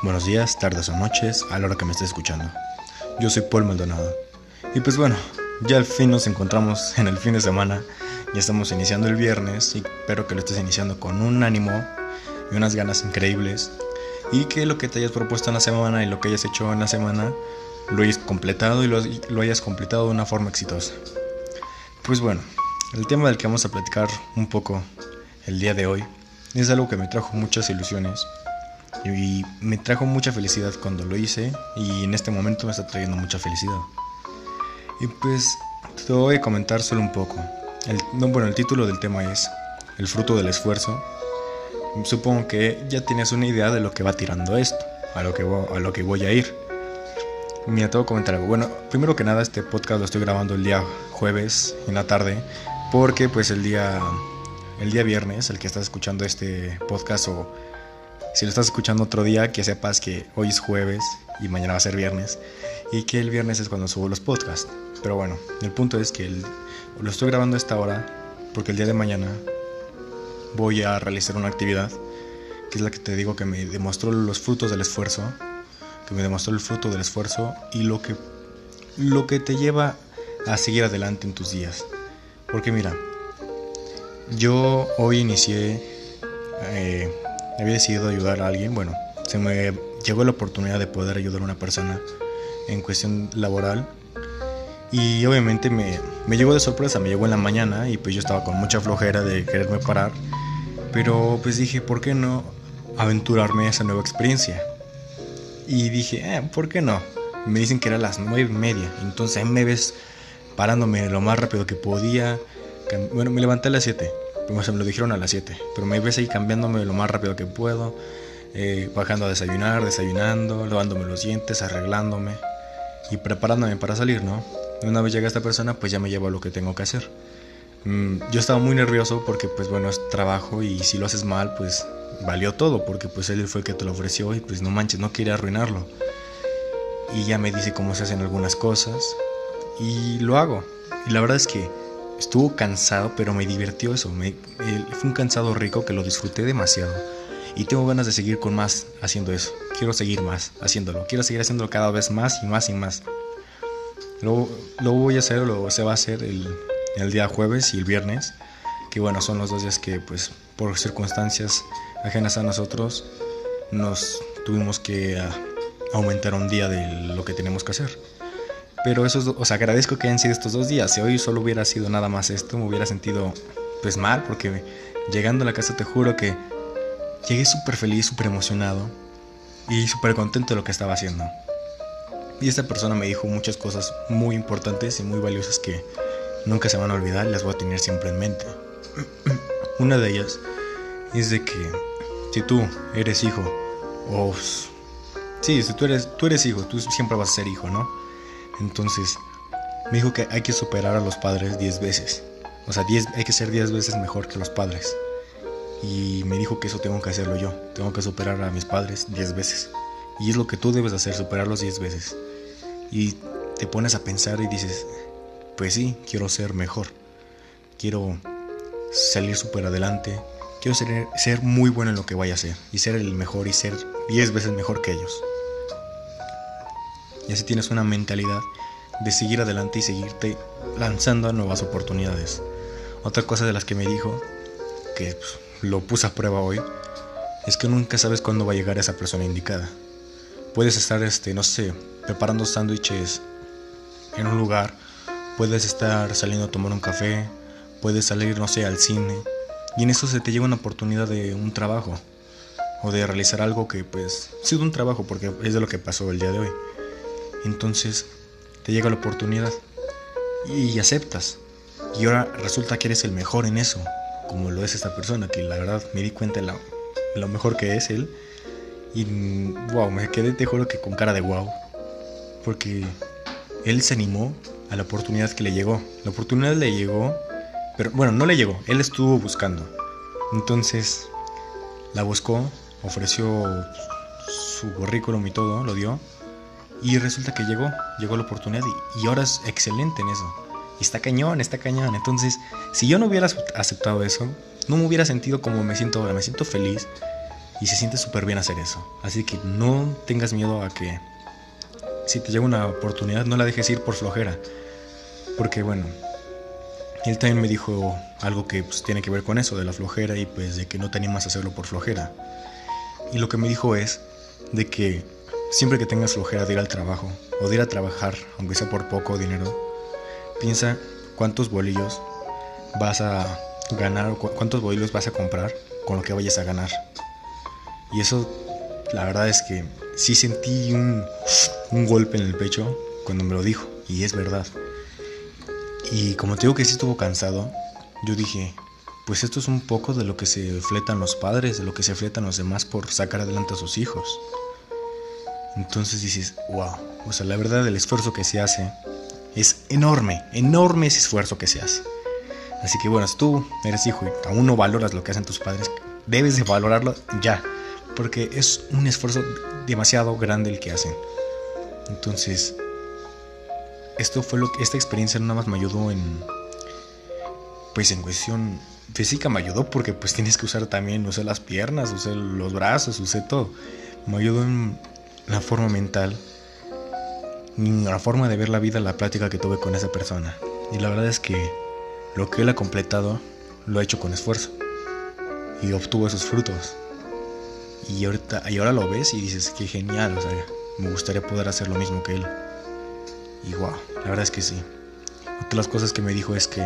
Buenos días, tardes o noches, a la hora que me estés escuchando. Yo soy Paul Maldonado. Y pues bueno, ya al fin nos encontramos en el fin de semana. Ya estamos iniciando el viernes y espero que lo estés iniciando con un ánimo y unas ganas increíbles. Y que lo que te hayas propuesto en la semana y lo que hayas hecho en la semana lo hayas completado y lo, lo hayas completado de una forma exitosa. Pues bueno, el tema del que vamos a platicar un poco el día de hoy es algo que me trajo muchas ilusiones y me trajo mucha felicidad cuando lo hice y en este momento me está trayendo mucha felicidad. Y pues te voy a comentar solo un poco. El, bueno, el título del tema es El fruto del esfuerzo. Supongo que ya tienes una idea de lo que va tirando esto, a lo que voy, a, lo que voy a ir. Mira, te voy a comentar algo. Bueno, primero que nada, este podcast lo estoy grabando el día jueves en la tarde, porque pues el día, el día viernes, el que estás escuchando este podcast o si lo estás escuchando otro día, que sepas que hoy es jueves y mañana va a ser viernes y que el viernes es cuando subo los podcasts. Pero bueno, el punto es que lo estoy grabando a esta hora porque el día de mañana voy a realizar una actividad que es la que te digo que me demostró los frutos del esfuerzo, que me demostró el fruto del esfuerzo y lo que, lo que te lleva a seguir adelante en tus días. Porque mira, yo hoy inicié... Eh, había decidido ayudar a alguien, bueno, se me llegó la oportunidad de poder ayudar a una persona en cuestión laboral y obviamente me, me llegó de sorpresa, me llegó en la mañana y pues yo estaba con mucha flojera de quererme parar, pero pues dije, ¿por qué no aventurarme a esa nueva experiencia? Y dije, eh, ¿por qué no? Me dicen que era las nueve y media, entonces me ves parándome lo más rápido que podía. Bueno, me levanté a las 7 pues me lo dijeron a las 7, pero me ves ahí cambiándome lo más rápido que puedo, eh, bajando a desayunar, desayunando, lavándome los dientes, arreglándome y preparándome para salir, ¿no? Una vez llega esta persona, pues ya me llevo a lo que tengo que hacer. Mm, yo estaba muy nervioso porque, pues bueno, es trabajo y si lo haces mal, pues valió todo, porque pues él fue el que te lo ofreció y pues no manches, no quería arruinarlo. Y ya me dice cómo se hacen algunas cosas y lo hago. Y la verdad es que Estuvo cansado, pero me divirtió eso. Fue un cansado rico que lo disfruté demasiado. Y tengo ganas de seguir con más haciendo eso. Quiero seguir más haciéndolo. Quiero seguir haciéndolo cada vez más y más y más. Lo, lo voy a hacer, lo se va a hacer el, el, día jueves y el viernes. Que bueno, son los dos días que pues por circunstancias ajenas a nosotros nos tuvimos que uh, aumentar un día de lo que tenemos que hacer. Pero eso, os agradezco que hayan sido estos dos días. Si hoy solo hubiera sido nada más esto, me hubiera sentido pues mal, porque llegando a la casa te juro que llegué súper feliz, súper emocionado y súper contento de lo que estaba haciendo. Y esta persona me dijo muchas cosas muy importantes y muy valiosas que nunca se van a olvidar y las voy a tener siempre en mente. Una de ellas es de que si tú eres hijo, o sí, si tú eres, tú eres hijo, tú siempre vas a ser hijo, ¿no? Entonces, me dijo que hay que superar a los padres 10 veces. O sea, hay que ser 10 veces mejor que los padres. Y me dijo que eso tengo que hacerlo yo. Tengo que superar a mis padres 10 veces. Y es lo que tú debes hacer, superarlos 10 veces. Y te pones a pensar y dices, pues sí, quiero ser mejor. Quiero salir súper adelante. Quiero ser, ser muy bueno en lo que vaya a hacer. Y ser el mejor y ser 10 veces mejor que ellos. Y así tienes una mentalidad de seguir adelante y seguirte lanzando a nuevas oportunidades. Otra cosa de las que me dijo, que pues, lo puse a prueba hoy, es que nunca sabes cuándo va a llegar esa persona indicada. Puedes estar, este, no sé, preparando sándwiches en un lugar, puedes estar saliendo a tomar un café, puedes salir, no sé, al cine, y en eso se te llega una oportunidad de un trabajo, o de realizar algo que, pues, sí, de un trabajo, porque es de lo que pasó el día de hoy entonces te llega la oportunidad y aceptas. Y ahora resulta que eres el mejor en eso, como lo es esta persona, que la verdad me di cuenta de lo, mejor que es él. Y wow, me quedé, te juro que con cara de wow. Porque él se animó a la oportunidad que le llegó. La oportunidad le llegó, pero bueno, no le llegó, él estuvo buscando. Entonces la buscó, ofreció su currículum y todo, lo dio. Y resulta que llegó, llegó la oportunidad y, ahora es excelente en eso. Y está cañón, está cañón. Entonces, si yo no hubiera aceptado eso, no me hubiera sentido como me siento ahora. Me siento feliz Y se siente súper bien hacer eso. Así que no tengas miedo a que si te llega una oportunidad no la dejes ir por flojera. Porque bueno, él también me dijo algo que pues, tiene que ver con eso, de la flojera y pues de que no te animas hacerlo por flojera. Y lo que me dijo es de que siempre que tengas flojera de ir al trabajo o de ir a trabajar, aunque sea por poco dinero, piensa cuántos bolillos vas a ganar o cuántos bolillos vas a comprar con lo que vayas a ganar. Y eso, la verdad es que sí sentí un, un golpe en el pecho cuando me lo dijo, y es verdad. Y como te digo que sí estuvo cansado, yo dije, pues esto es un poco de lo que se fletan los padres, de lo que se fletan los demás por sacar adelante a sus hijos. Entonces dices, wow, o sea, la verdad el esfuerzo que se hace es enorme, enorme ese esfuerzo que se hace. Así que bueno, si tú eres hijo y aún no valoras lo que hacen tus padres, debes de valorarlo ya, porque es un esfuerzo demasiado grande el que hacen. Entonces, esto fue lo que esta experiencia nada más me ayudó en pues en cuestión física me ayudó porque pues tienes que usar también, usé las piernas, usé los brazos, usé todo. Me ayudó en la forma mental, en la forma de ver la vida, la plática que tuve con esa persona. Y la verdad es que lo que él ha completado lo ha hecho con esfuerzo y obtuvo esos frutos. Y ahorita y ahora lo ves y dices, qué genial, o sea, me gustaría poder hacer lo mismo que él. Y wow, la verdad es que sí. Otra de las cosas que me dijo es que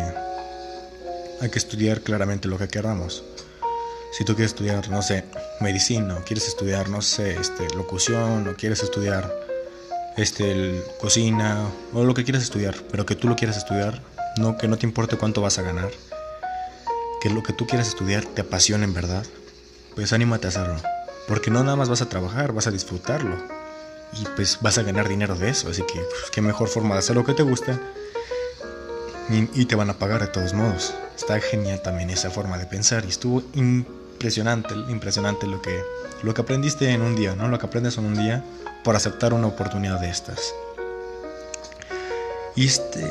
hay que estudiar claramente lo que queramos. Si tú quieres estudiar, no sé, medicina, o quieres estudiar, no sé, este, locución, o quieres estudiar este, cocina, o lo que quieras estudiar, pero que tú lo quieras estudiar, no que no te importe cuánto vas a ganar, que lo que tú quieras estudiar te apasione en verdad, pues anímate a hacerlo. Porque no nada más vas a trabajar, vas a disfrutarlo. Y pues vas a ganar dinero de eso. Así que pues, qué mejor forma de hacer lo que te gusta. Y, y te van a pagar de todos modos. Está genial también esa forma de pensar. Y estuvo impresionante, impresionante lo que, lo que aprendiste en un día, ¿no? Lo que aprendes en un día por aceptar una oportunidad de estas. Y este,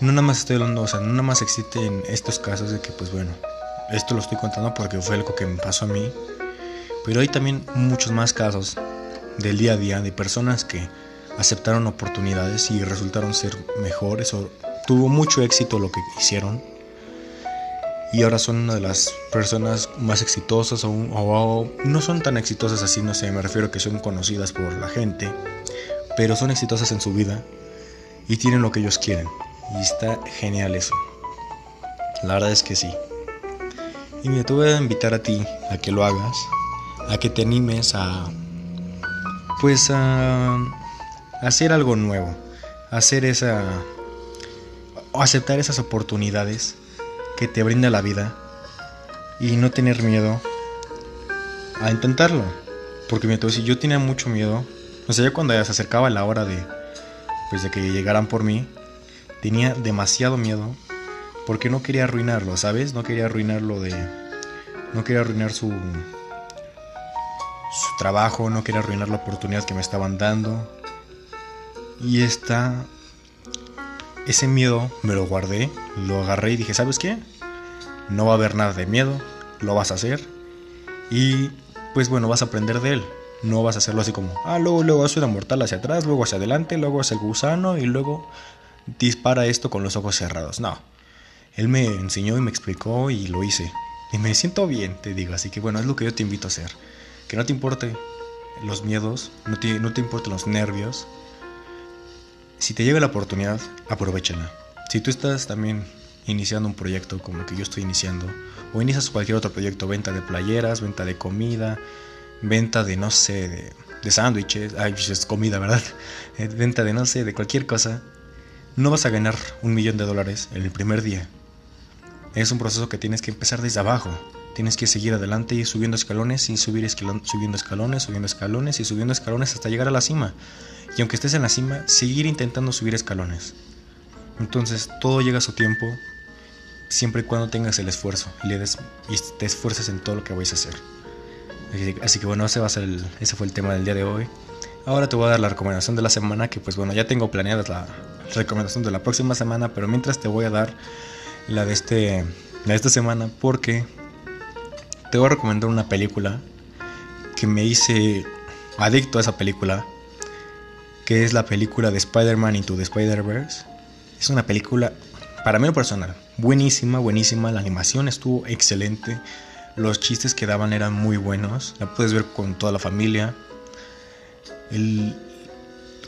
no nada más estoy hablando, o sea, no nada más existe en estos casos de que, pues bueno, esto lo estoy contando porque fue algo que me pasó a mí. Pero hay también muchos más casos del día a día de personas que aceptaron oportunidades y resultaron ser mejores o tuvo mucho éxito lo que hicieron y ahora son una de las personas más exitosas o, no son tan exitosas así, no sé, me refiero a que son conocidas por la gente, pero son exitosas en su vida y tienen lo que ellos quieren. Y está genial eso. La verdad es que sí. Y me te voy a invitar a ti a que lo hagas, a que te animes a, pues a, hacer algo nuevo, a hacer esa, o aceptar esas oportunidades que te brinda la vida y no tener miedo a intentarlo. Porque si yo tenía mucho miedo, o sea, ya cuando ya se acercaba la hora de, pues de que llegaran por mí, tenía demasiado miedo porque no quería arruinarlo, ¿sabes? No quería arruinarlo de, no quería arruinar su, su trabajo, no quería arruinar la oportunidad que me estaban dando. Y esta ese miedo me lo guardé, lo agarré y dije, ¿sabes qué? No va a haber nada de miedo, lo vas a hacer y pues bueno, vas a aprender de él. No vas a hacerlo así como, ah, luego, luego hace una mortal hacia atrás, luego hacia adelante, luego hacia el gusano y luego dispara esto con los ojos cerrados. No, él me enseñó y me explicó y lo hice. Y me siento bien, te digo, así que bueno, es lo que yo te invito a hacer. Que no te importe los miedos, no te, no te importen los nervios, si te llega la oportunidad, aprovechala. Si tú estás también iniciando un proyecto como el que yo estoy iniciando, o inicias cualquier otro proyecto, venta de playeras, venta de comida, venta de no sé, de, de sándwiches, ay, pues es comida, ¿verdad? Eh, venta de no sé, de cualquier cosa, no vas a ganar un millón de dólares en el primer día. Es un proceso que tienes que empezar desde abajo. Tienes que seguir adelante y subiendo escalones y subir subiendo escalones, subiendo escalones y subiendo escalones hasta llegar a la cima y aunque estés en la cima, seguir intentando subir escalones. Entonces todo llega a su tiempo, siempre y cuando tengas el esfuerzo y, le des, y te esfuerces en todo lo que vais a hacer. Así que bueno, ese, va a ese fue el tema del día de hoy. Ahora te voy a dar la recomendación de la semana, que pues bueno, ya tengo planeada la recomendación de la próxima semana, pero mientras te voy a dar la de, este, de esta semana porque te voy a recomendar una película que me hice adicto a esa película, que es la película de Spider-Man Into the Spider-Verse. Es una película, para mí personal, buenísima, buenísima. La animación estuvo excelente. Los chistes que daban eran muy buenos. La puedes ver con toda la familia. El,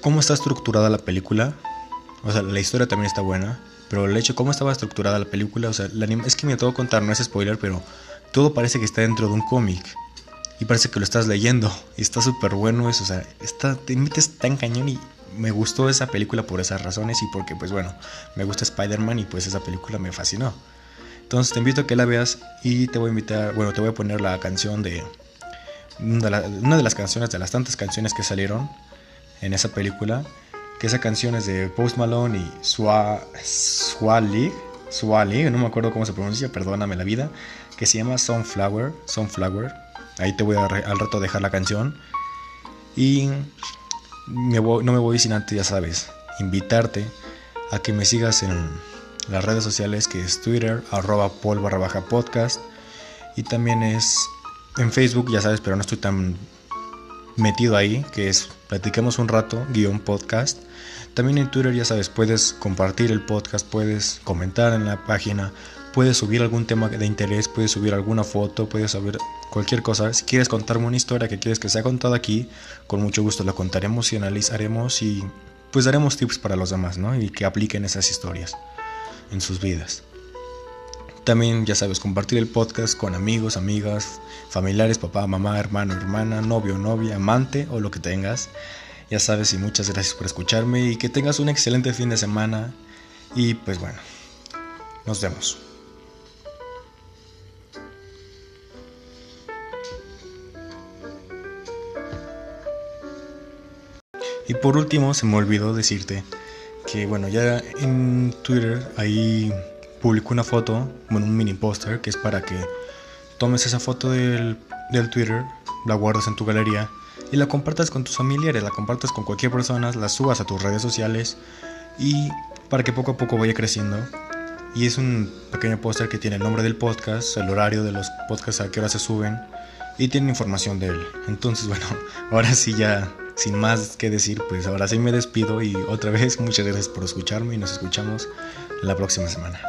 cómo está estructurada la película. O sea, la historia también está buena. Pero el hecho de cómo estaba estructurada la película, o sea, es que me tengo que contar, no es spoiler, pero todo parece que está dentro de un cómic. Y parece que lo estás leyendo. Y está súper bueno eso, o sea, está, te metes tan cañón y me gustó esa película por esas razones y porque, pues bueno, me gusta Spider-Man y pues esa película me fascinó. Entonces te invito a que la veas y te voy a invitar, bueno, te voy a poner la canción de, una de las canciones, de las tantas canciones que salieron en esa película que esa canción es de Post Malone y Swally, Swally, no me acuerdo cómo se pronuncia, perdóname la vida, que se llama Sunflower, Sunflower. Ahí te voy a al rato dejar la canción. Y no me voy sin antes, ya sabes, invitarte a que me sigas en las redes sociales que es Twitter, arroba pol barra baja podcast. Y también es en Facebook, ya sabes, pero no estoy tan metido ahí, que es Platiquemos un rato, guion podcast. También en Twitter, ya sabes, puedes compartir el podcast, puedes comentar en la página, puedes subir algún tema de interés, puedes subir alguna foto, puedes subir cualquier cosa. Si quieres contarme una historia que quieres que sea contada aquí, con mucho gusto la contaremos y analizaremos y pues daremos tips para los demás, ¿no? Y que apliquen esas historias en sus vidas. También, ya sabes, compartir el podcast con amigos, amigas, familiares, papá, mamá, hermano, hermana, novio, novia, amante o lo que tengas. Ya sabes y muchas gracias por escucharme y que tengas un excelente fin de semana. Y pues bueno, nos vemos. Y por último, se me olvidó decirte que bueno, ya en Twitter ahí publicó una foto, bueno, un mini póster, que es para que tomes esa foto del, del Twitter, la guardas en tu galería y la compartas con tus familiares, la compartas con cualquier persona, la subas a tus redes sociales y para que poco a poco vaya creciendo. Y es un pequeño póster que tiene el nombre del podcast, el horario de los podcasts a qué hora se suben y tiene información de él. Entonces, bueno, ahora sí ya sin más que decir, pues ahora sí me despido y otra vez muchas gracias por escucharme y nos escuchamos la próxima semana.